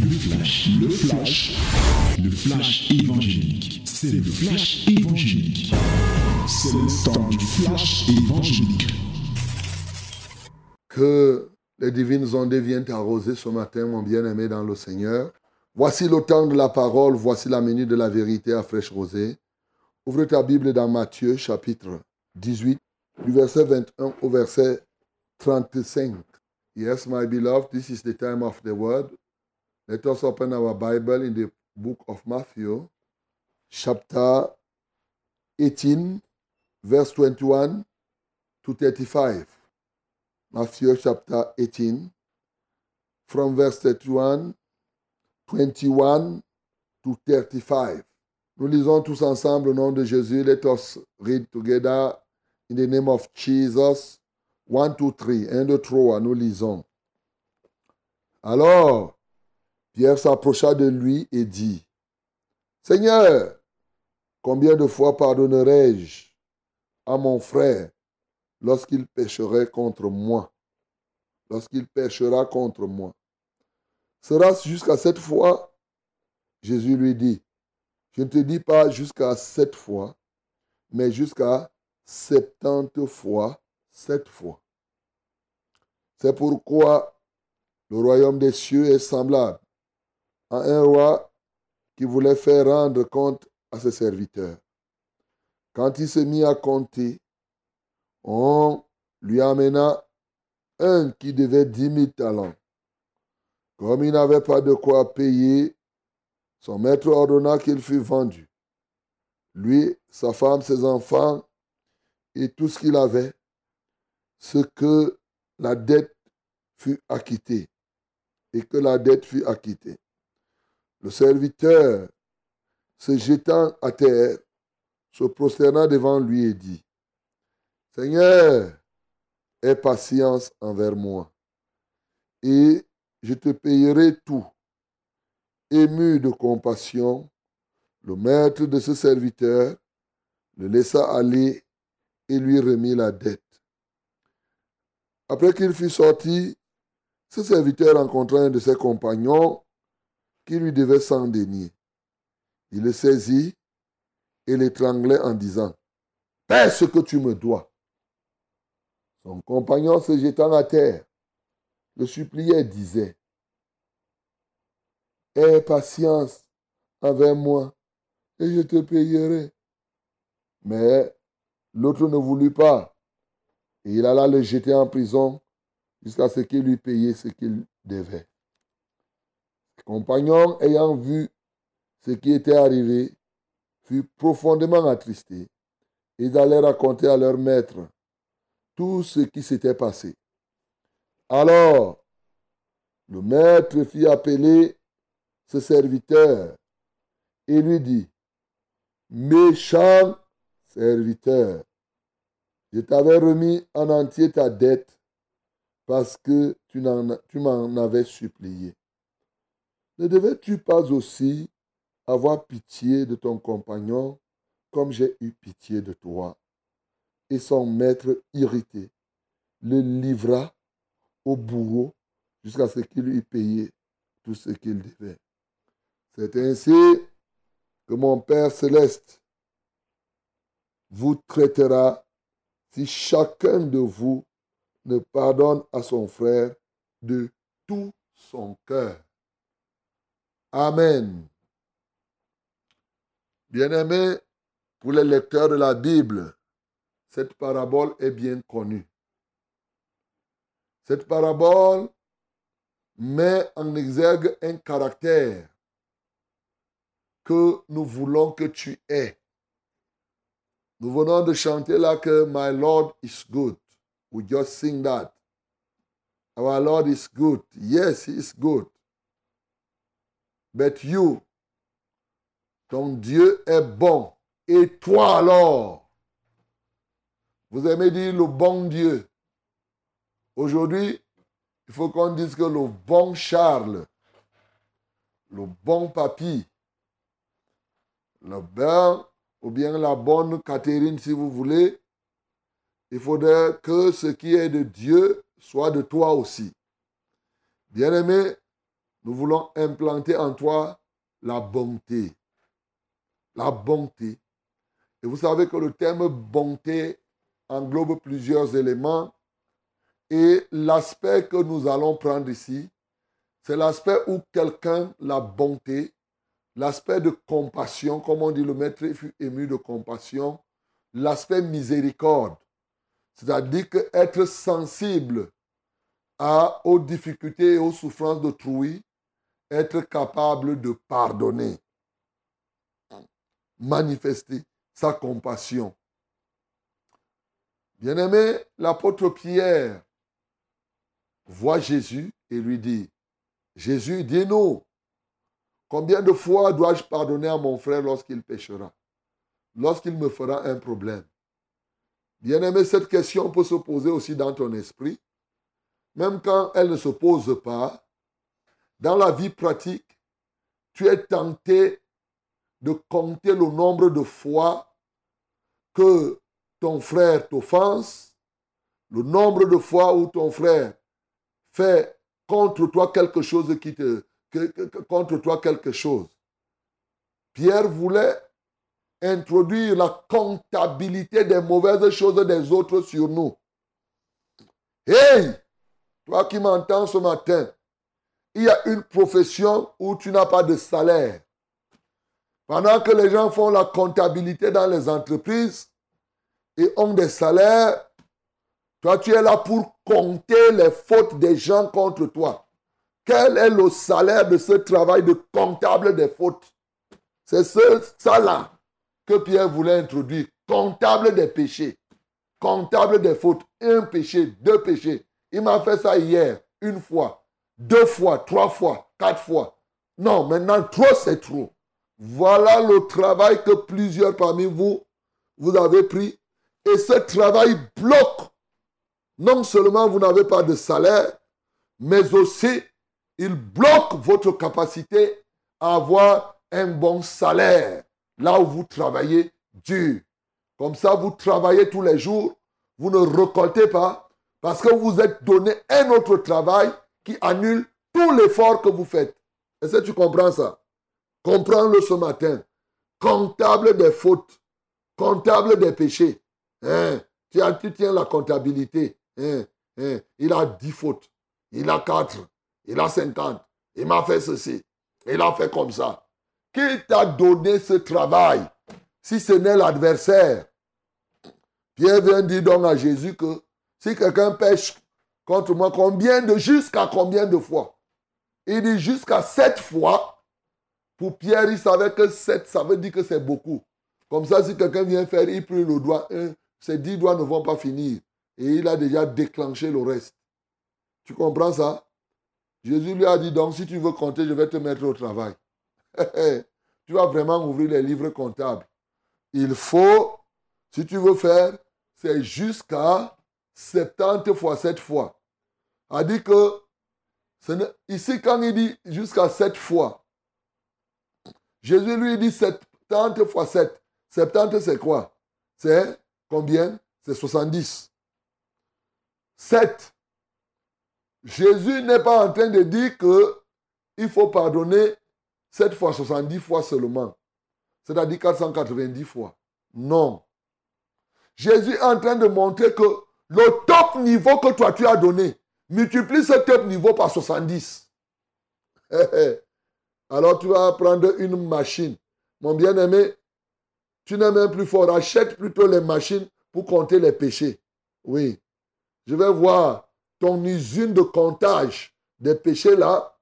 Le flash, le flash, le flash évangélique. C'est le flash évangélique. C'est le temps du flash évangélique. Que les divines ondes viennent arroser ce matin, mon bien-aimé dans le Seigneur. Voici le temps de la parole, voici la minute de la vérité à fraîche rosée. Ouvre ta Bible dans Matthieu chapitre 18, du verset 21 au verset 35. Yes, my beloved, this is the time of the word. Let us open our Bible in the book of Matthew, chapter 18, verse 21 to 35. Matthew chapter 18, from verse 31, 21 to 35. Nous lisons tous ensemble au nom de Jésus. Let us read together in the name of Jesus. 1, 2, 3. 1, 2, 3. Nous lisons. Alors, Pierre s'approcha de lui et dit, Seigneur, combien de fois pardonnerai-je à mon frère lorsqu'il pécherait contre moi Lorsqu'il péchera contre moi? Sera-ce jusqu'à cette fois? Jésus lui dit, je ne te dis pas jusqu'à sept fois, mais jusqu'à septante fois sept fois. C'est pourquoi le royaume des cieux est semblable à un roi qui voulait faire rendre compte à ses serviteurs. Quand il s'est mis à compter, on lui amena un qui devait dix mille talents. Comme il n'avait pas de quoi payer, son maître ordonna qu'il fût vendu. Lui, sa femme, ses enfants et tout ce qu'il avait, ce que la dette fut acquittée et que la dette fut acquittée. Le serviteur, se jetant à terre, se prosterna devant lui et dit, Seigneur, aie patience envers moi, et je te payerai tout. Ému de compassion, le maître de ce serviteur le laissa aller et lui remit la dette. Après qu'il fut sorti, ce serviteur rencontra un de ses compagnons qui lui devait cent deniers. Il le saisit et l'étranglait en disant, Paie ce que tu me dois. Son compagnon se jetant à terre, le suppliait disait, Aie patience avec moi et je te payerai. Mais l'autre ne voulut pas et il alla le jeter en prison jusqu'à ce qu'il lui payait ce qu'il devait. Compagnons, ayant vu ce qui était arrivé, furent profondément attristés. Ils allaient raconter à leur maître tout ce qui s'était passé. Alors, le maître fit appeler ce serviteur et lui dit, méchant serviteur, je t'avais remis en entier ta dette parce que tu m'en avais supplié. Ne devais-tu pas aussi avoir pitié de ton compagnon comme j'ai eu pitié de toi? Et son maître irrité le livra au bourreau jusqu'à ce qu'il eût payé tout ce qu'il devait. C'est ainsi que mon Père céleste vous traitera si chacun de vous ne pardonne à son frère de tout son cœur. Amen. Bien-aimés, pour les lecteurs de la Bible, cette parabole est bien connue. Cette parabole met en exergue un caractère que nous voulons que tu aies. Nous venons de chanter là que My Lord is good. We just sing that. Our Lord is good. Yes, He is good. But you, ton Dieu est bon. Et toi alors, vous aimez dire le bon Dieu? Aujourd'hui, il faut qu'on dise que le bon Charles, le bon papy, le bon ou bien la bonne Catherine si vous voulez, il faudrait que ce qui est de Dieu soit de toi aussi. Bien-aimé, nous voulons implanter en toi la bonté. La bonté. Et vous savez que le terme bonté englobe plusieurs éléments. Et l'aspect que nous allons prendre ici, c'est l'aspect où quelqu'un, la bonté, l'aspect de compassion, comme on dit, le maître fut ému de compassion, l'aspect miséricorde, c'est-à-dire que être sensible à, aux difficultés et aux souffrances d'autrui, être capable de pardonner, manifester sa compassion. Bien-aimé, l'apôtre Pierre voit Jésus et lui dit, Jésus, dis-nous, combien de fois dois-je pardonner à mon frère lorsqu'il péchera, lorsqu'il me fera un problème? Bien-aimé, cette question peut se poser aussi dans ton esprit, même quand elle ne se pose pas. Dans la vie pratique, tu es tenté de compter le nombre de fois que ton frère t'offense, le nombre de fois où ton frère fait contre toi quelque chose qui te contre toi quelque chose. Pierre voulait introduire la comptabilité des mauvaises choses des autres sur nous. Hey, toi qui m'entends ce matin, il y a une profession où tu n'as pas de salaire. Pendant que les gens font la comptabilité dans les entreprises et ont des salaires, toi tu es là pour compter les fautes des gens contre toi. Quel est le salaire de ce travail de comptable des fautes? C'est ce, ça là que Pierre voulait introduire. Comptable des péchés. Comptable des fautes. Un péché, deux péchés. Il m'a fait ça hier, une fois, deux fois, trois fois, quatre fois. Non, maintenant, trop, c'est trop. Voilà le travail que plusieurs parmi vous, vous avez pris. Et ce travail bloque. Non seulement vous n'avez pas de salaire, mais aussi il bloque votre capacité à avoir un bon salaire là où vous travaillez dur. Comme ça, vous travaillez tous les jours, vous ne récoltez pas, parce que vous êtes donné un autre travail qui annule tout l'effort que vous faites. Est-ce que tu comprends ça? Comprends-le ce matin. Comptable des fautes, comptable des péchés. Hein? Tu, tiens la comptabilité. Hein? Hein? Il a 10 fautes, il a 4, il a 50, il m'a fait ceci, il a fait comme ça. Qui t'a donné ce travail? Si ce n'est l'adversaire Pierre vient dire donc à Jésus que si quelqu'un pêche contre moi, combien de, jusqu'à combien de fois? Il dit jusqu'à sept fois. Pour Pierre, il savait que sept, ça veut dire que c'est beaucoup. Comme ça, si quelqu'un vient faire, il prie le doigt, ces dix doigts ne vont pas finir. Et il a déjà déclenché le reste. Tu comprends ça? Jésus lui a dit donc, si tu veux compter, je vais te mettre au travail. tu vas vraiment ouvrir les livres comptables. Il faut, si tu veux faire, c'est jusqu'à 70 fois 7 fois. A dit que, ici quand il dit jusqu'à 7 fois, Jésus lui dit 70 fois 7. 70 c'est quoi? C'est combien? C'est 70. 7. Jésus n'est pas en train de dire que il faut pardonner 7 fois 70 fois seulement. C'est-à-dire 490 fois. Non. Jésus est en train de montrer que le top niveau que toi tu as donné, multiplie ce top niveau par 70. Alors tu vas prendre une machine. Mon bien-aimé, tu n'es même plus fort. Achète plutôt les machines pour compter les péchés. Oui. Je vais voir ton usine de comptage des péchés là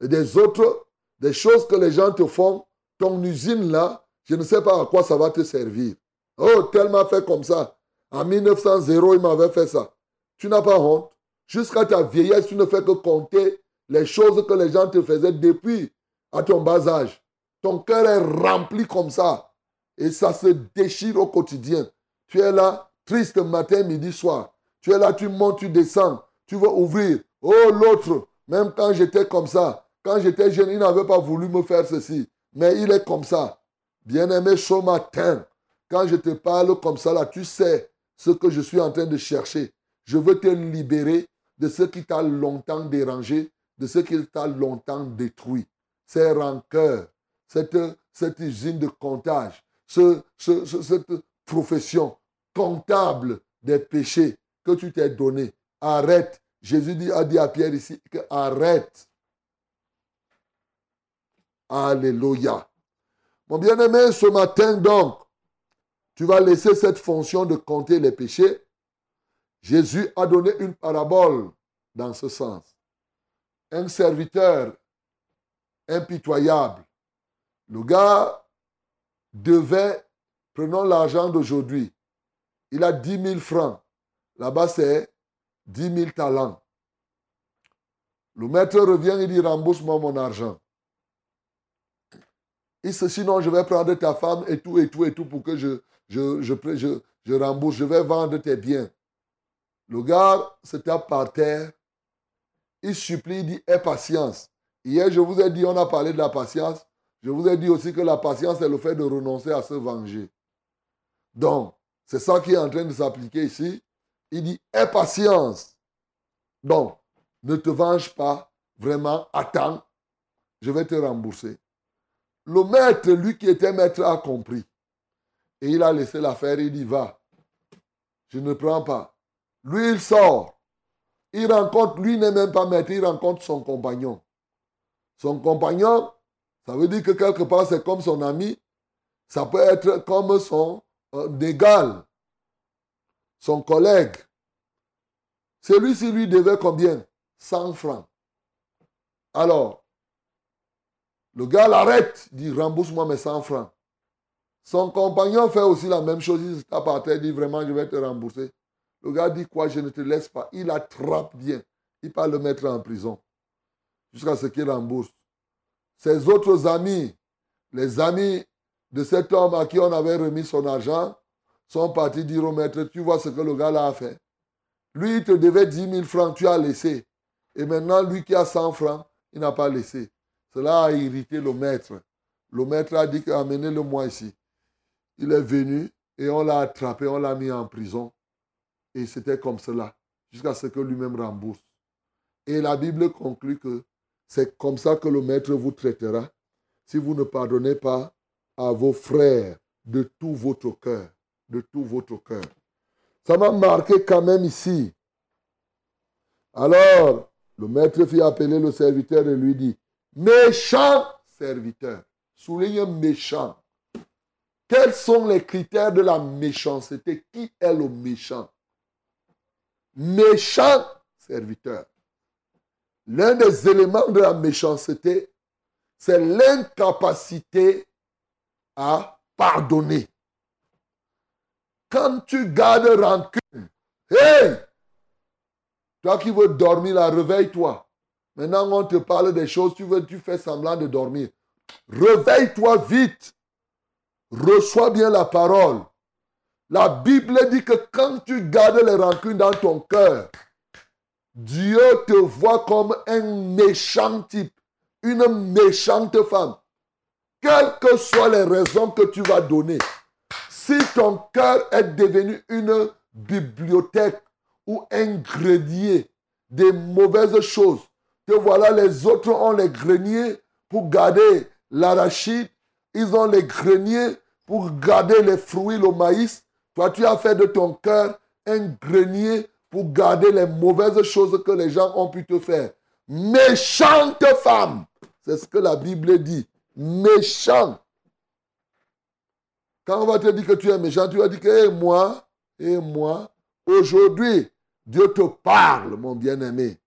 et des autres des choses que les gens te font, ton usine là, je ne sais pas à quoi ça va te servir. Oh, tel m'a fait comme ça. En 1900, il m'avait fait ça. Tu n'as pas honte? Jusqu'à ta vieillesse, tu ne fais que compter les choses que les gens te faisaient depuis à ton bas âge. Ton cœur est rempli comme ça. Et ça se déchire au quotidien. Tu es là, triste matin, midi, soir. Tu es là, tu montes, tu descends. Tu veux ouvrir. Oh, l'autre, même quand j'étais comme ça, quand j'étais jeune, il n'avait pas voulu me faire ceci. Mais il est comme ça. Bien-aimé, ce matin, quand je te parle comme ça, tu sais ce que je suis en train de chercher. Je veux te libérer de ce qui t'a longtemps dérangé, de ce qu'il t'a longtemps détruit. Ces rancœurs, cette, usine de comptage, ce, cette profession comptable des péchés que tu t'es donné. Arrête. Jésus dit, a dit à Pierre ici que arrête. Alléluia. Mon bien-aimé, ce matin donc, tu vas laisser cette fonction de compter les péchés. Jésus a donné une parabole dans ce sens. Un serviteur impitoyable. Le gars devait, prenons l'argent d'aujourd'hui, il a 10 000 francs. Là-bas, c'est 10 000 talents. Le maître revient, il dit, rembourse-moi mon argent. Il dit, sinon, je vais prendre ta femme et tout, et tout, et tout pour que je, je, je, rembourse. Je vais vendre tes biens. Le gars se tape par terre. Il supplie, il dit, aie patience. Hier, je vous ai dit, on a parlé de la patience. Je vous ai dit aussi que la patience est le fait de renoncer à se venger. Donc, c'est ça qui est en train de s'appliquer ici. Il dit, aie patience. Donc, ne te venge pas, vraiment, attends, je vais te rembourser. Le maître, lui qui était maître, a compris. Et il a laissé l'affaire, il dit, va, je ne prends pas. Lui, il sort. Il rencontre, lui n'est même pas maître, il rencontre son compagnon. Son compagnon, ça veut dire que quelque part, c'est comme son ami. Ça peut être comme son euh, son collègue. Celui-ci lui devait combien? 100 francs. Alors, le gars l'arrête, dit rembourse-moi mes 100 francs. Son compagnon fait aussi la même chose. Il tape à terre, dit vraiment, je vais te rembourser. Le gars dit quoi, je ne te laisse pas. Il attrape bien. Il part le mettre en prison jusqu'à ce qu'il rembourse. Ses autres amis, les amis de cet homme à qui on avait remis son argent, sont partis dire au maître, tu vois ce que le gars là a fait. Lui, il te devait 10 000 francs, tu as laissé. Et maintenant, lui qui a 100 francs, il n'a pas laissé. Cela a irrité le maître. Le maître a dit amenez-le moi ici. Il est venu et on l'a attrapé, on l'a mis en prison. Et c'était comme cela, jusqu'à ce que lui-même rembourse. Et la Bible conclut que c'est comme ça que le maître vous traitera si vous ne pardonnez pas à vos frères de tout votre cœur. De tout votre cœur. Ça m'a marqué quand même ici. Alors, le maître fit appeler le serviteur et lui dit, méchant serviteur, souligne méchant. Quels sont les critères de la méchanceté? Qui est le méchant? Méchant serviteur. L'un des éléments de la méchanceté, c'est l'incapacité à pardonner. Quand tu gardes rancune, hey, toi qui veux dormir là, réveille-toi. Maintenant, on te parle des choses, tu veux, tu fais semblant de dormir. Réveille-toi vite. Reçois bien la parole. La Bible dit que quand tu gardes les rancunes dans ton cœur, Dieu te voit comme un méchant type, une méchante femme. Quelles que soient les raisons que tu vas donner, si ton cœur est devenu une bibliothèque ou un grenier des mauvaises choses, que voilà, les autres ont les greniers pour garder l'arachide, ils ont les greniers pour garder les fruits, le maïs. Toi, tu as fait de ton cœur un grenier pour garder les mauvaises choses que les gens ont pu te faire. Méchante femme. C'est ce que la Bible dit. Méchant. Quand on va te dire que tu es méchant, tu vas dire que moi, et moi, aujourd'hui, Dieu te parle, mon bien-aimé.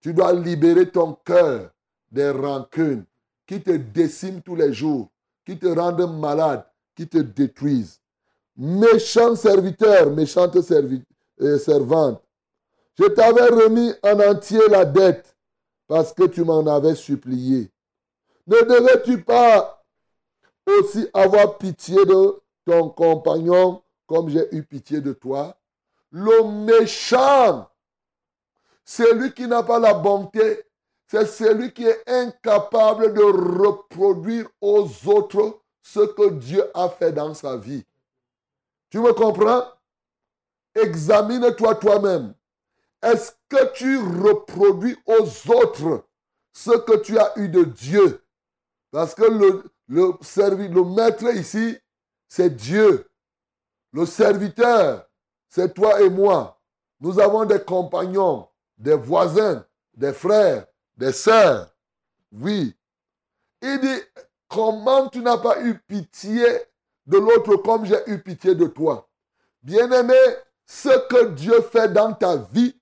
Tu dois libérer ton cœur des rancunes qui te déciment tous les jours, qui te rendent malade, qui te détruisent. Méchant serviteur, méchante euh, servante, je t'avais remis en entier la dette parce que tu m'en avais supplié. Ne devais-tu pas aussi avoir pitié de ton compagnon comme j'ai eu pitié de toi? Le méchant, celui qui n'a pas la bonté, c'est celui qui est incapable de reproduire aux autres ce que Dieu a fait dans sa vie. Tu me comprends? Examine-toi toi-même. Est-ce que tu reproduis aux autres ce que tu as eu de Dieu? Parce que le, le, maître ici, c'est Dieu. Le serviteur, c'est toi et moi. Nous avons des compagnons, des voisins, des frères, des sœurs. Oui. Il dit, comment tu n'as pas eu pitié de l'autre comme j'ai eu pitié de toi Bien-aimé, ce que Dieu fait dans ta vie,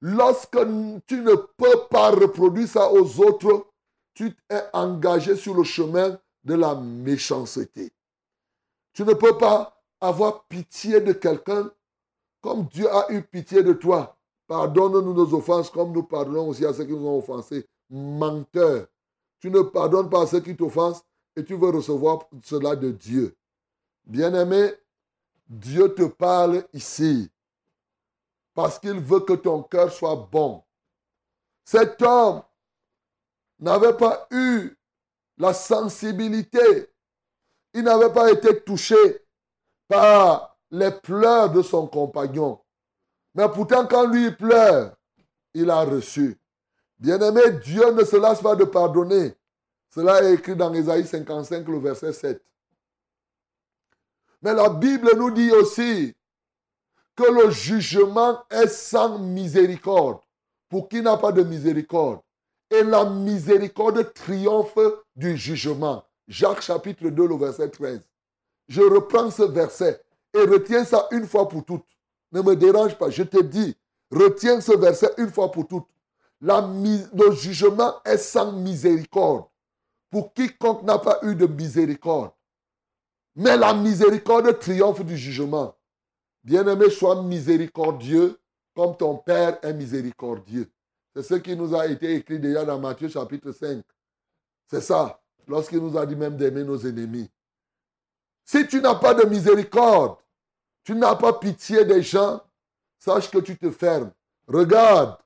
lorsque tu ne peux pas reproduire ça aux autres, tu es engagé sur le chemin de la méchanceté. Tu ne peux pas avoir pitié de quelqu'un comme Dieu a eu pitié de toi. Pardonne-nous nos offenses comme nous pardonnons aussi à ceux qui nous ont offensés. Menteur. Tu ne pardonnes pas à ceux qui t'offensent et tu veux recevoir cela de Dieu. Bien-aimé, Dieu te parle ici parce qu'il veut que ton cœur soit bon. Cet homme n'avait pas eu la sensibilité. Il n'avait pas été touché par les pleurs de son compagnon. Mais pourtant, quand lui pleure, il a reçu. Bien-aimé, Dieu ne se lasse pas de pardonner. Cela est écrit dans Ésaïe 55, le verset 7. Mais la Bible nous dit aussi que le jugement est sans miséricorde. Pour qui n'a pas de miséricorde? Et la miséricorde triomphe du jugement. Jacques chapitre 2, le verset 13. Je reprends ce verset et retiens ça une fois pour toutes. Ne me dérange pas, je te dis, retiens ce verset une fois pour toutes. Le jugement est sans miséricorde pour quiconque n'a pas eu de miséricorde. Mais la miséricorde triomphe du jugement. Bien-aimé, sois miséricordieux comme ton Père est miséricordieux. C'est ce qui nous a été écrit déjà dans Matthieu chapitre 5. C'est ça, lorsqu'il nous a dit même d'aimer nos ennemis. Si tu n'as pas de miséricorde, tu n'as pas pitié des gens, sache que tu te fermes. Regarde,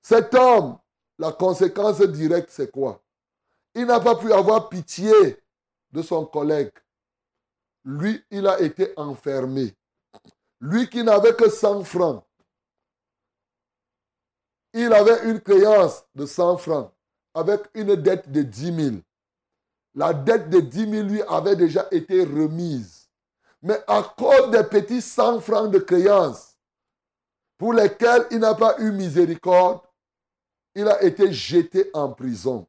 cet homme, la conséquence directe, c'est quoi? Il n'a pas pu avoir pitié de son collègue. Lui, il a été enfermé. Lui qui n'avait que 100 francs, il avait une créance de 100 francs avec une dette de 10 000. La dette de 10 000 lui avait déjà été remise. Mais à cause des petits 100 francs de créance pour lesquels il n'a pas eu miséricorde, il a été jeté en prison.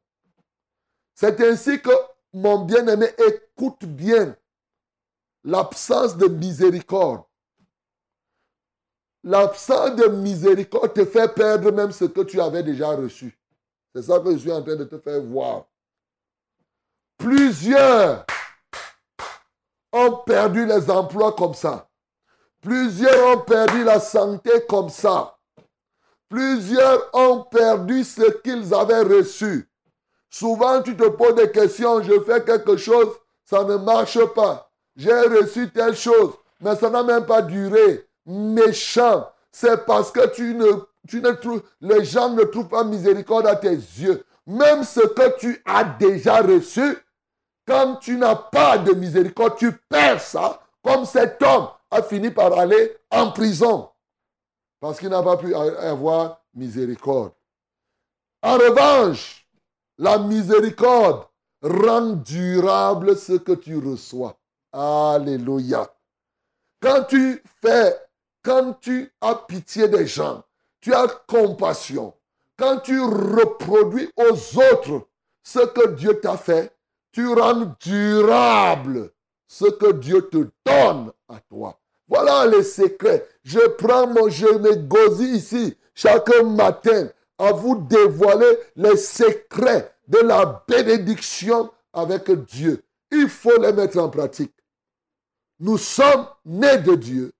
C'est ainsi que, mon bien-aimé, écoute bien l'absence de miséricorde L'absence de miséricorde te fait perdre même ce que tu avais déjà reçu. C'est ça que je suis en train de te faire voir. Plusieurs ont perdu les emplois comme ça. Plusieurs ont perdu la santé comme ça. Plusieurs ont perdu ce qu'ils avaient reçu. Souvent, tu te poses des questions, je fais quelque chose, ça ne marche pas. J'ai reçu telle chose, mais ça n'a même pas duré méchant, c'est parce que tu ne, tu ne trouves, les gens ne trouvent pas miséricorde à tes yeux. Même ce que tu as déjà reçu, quand tu n'as pas de miséricorde, tu perds ça, comme cet homme a fini par aller en prison. Parce qu'il n'a pas pu avoir miséricorde. En revanche, la miséricorde rend durable ce que tu reçois. Alléluia. Quand tu fais quand tu as pitié des gens, tu as compassion, quand tu reproduis aux autres ce que Dieu t'a fait, tu rends durable ce que Dieu te donne à toi. Voilà les secrets. Je prends mon, je me ici chaque matin à vous dévoiler les secrets de la bénédiction avec Dieu. Il faut les mettre en pratique. Nous sommes nés de Dieu.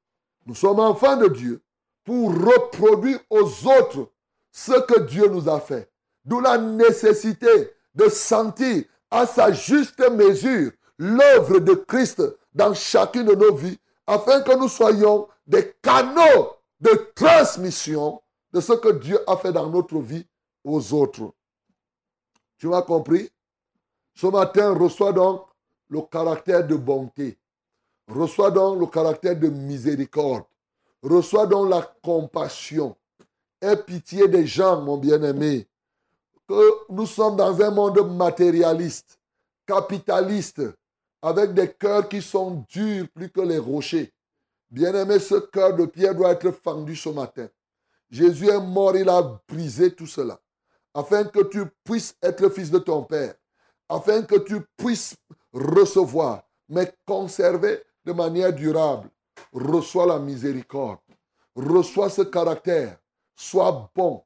Nous sommes enfants de Dieu pour reproduire aux autres ce que Dieu nous a fait. D'où la nécessité de sentir à sa juste mesure l'œuvre de Christ dans chacune de nos vies, afin que nous soyons des canaux de transmission de ce que Dieu a fait dans notre vie aux autres. Tu m'as compris? Ce matin, reçois donc le caractère de bonté. Reçois donc le caractère de miséricorde. Reçois donc la compassion. Aie pitié des gens, mon bien-aimé. que nous sommes dans un monde matérialiste, capitaliste, avec des cœurs qui sont durs plus que les rochers. Bien-aimé, ce cœur de pierre doit être fendu ce matin. Jésus est mort, il a brisé tout cela, afin que tu puisses être fils de ton Père, afin que tu puisses recevoir, mais conserver de manière durable. Reçois la miséricorde, reçois ce caractère, sois bon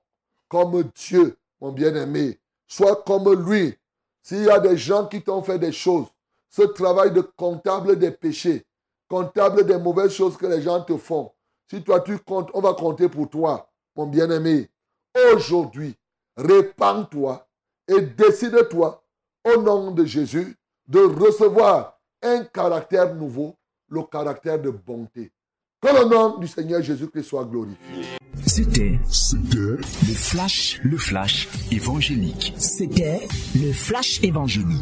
comme Dieu, mon bien-aimé, sois comme lui. S'il y a des gens qui t'ont fait des choses, ce travail de comptable des péchés, comptable des mauvaises choses que les gens te font, si toi tu comptes, on va compter pour toi, mon bien-aimé. Aujourd'hui, répands-toi et décide-toi, au nom de Jésus, de recevoir un caractère nouveau, le caractère de bonté. Que le nom du Seigneur Jésus-Christ soit glorifié. C'était le flash, le flash évangélique. C'était le flash évangélique.